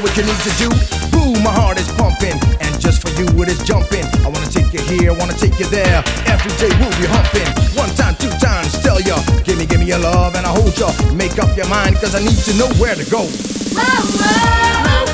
you what you need to do. Boom, my heart is pumping, and just for you it is jumping. I wanna take you here, I wanna take you there. Every day we'll be humping. One time, two times, tell ya. Give me, give me your love and I hold ya. Make up your mind, cause I need to know where to go. Tell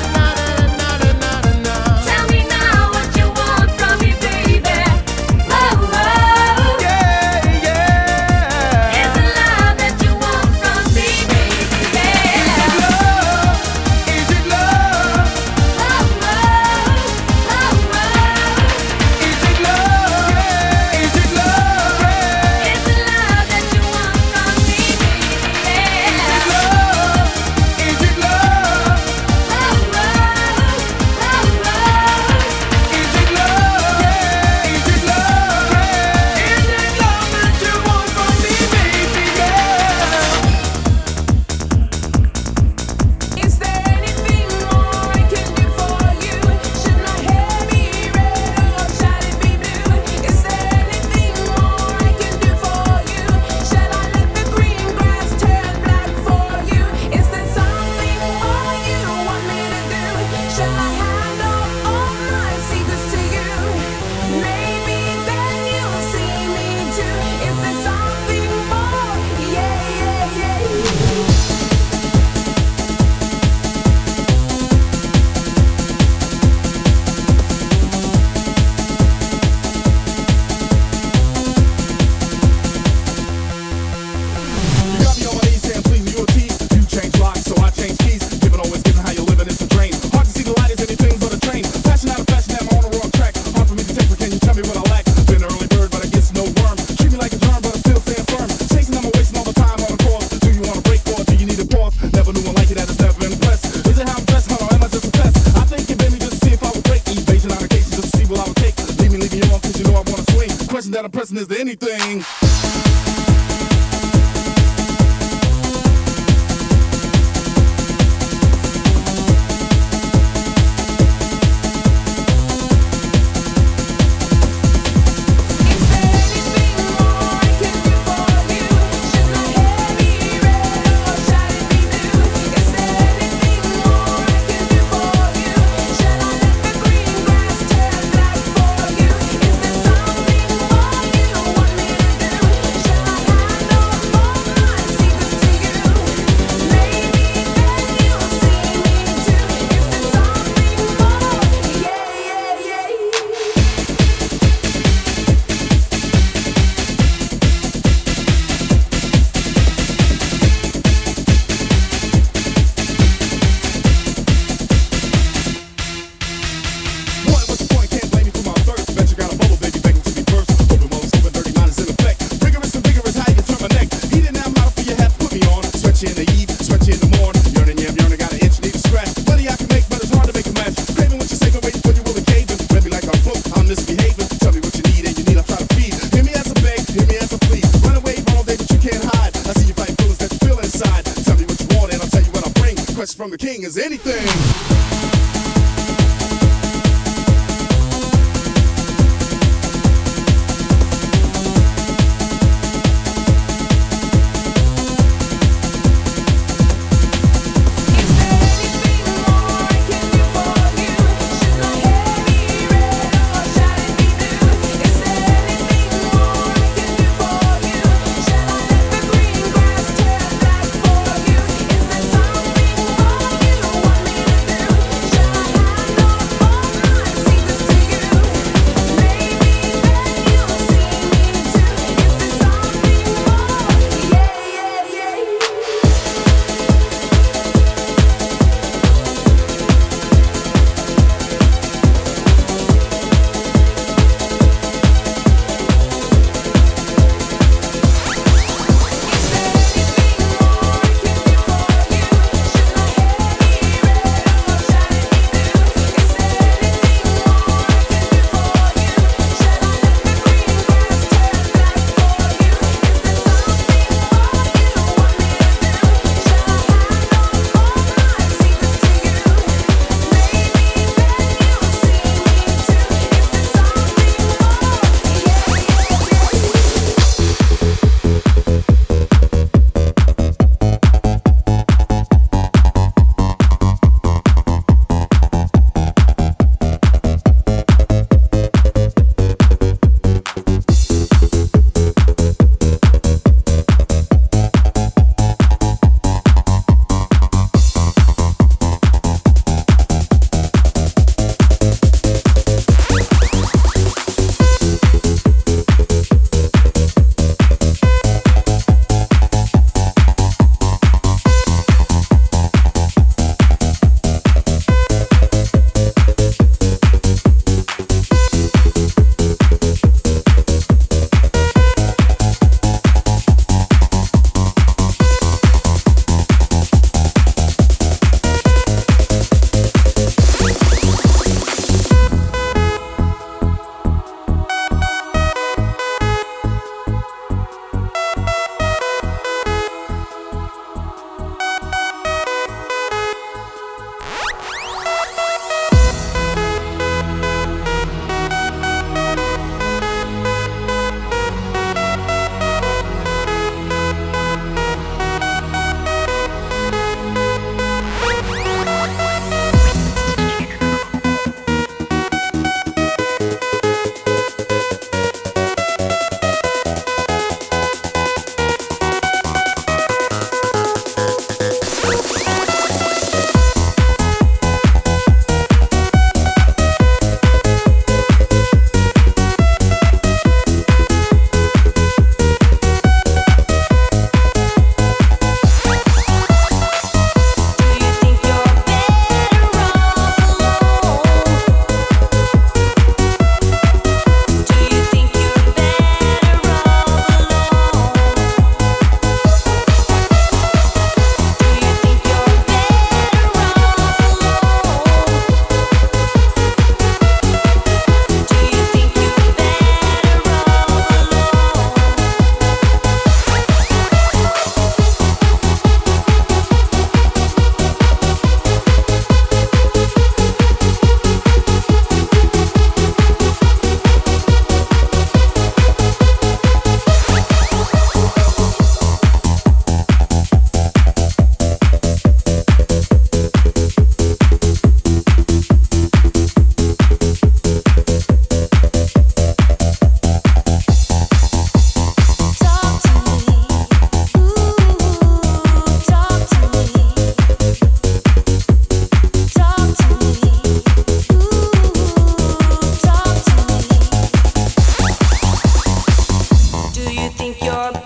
think you're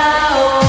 Tchau.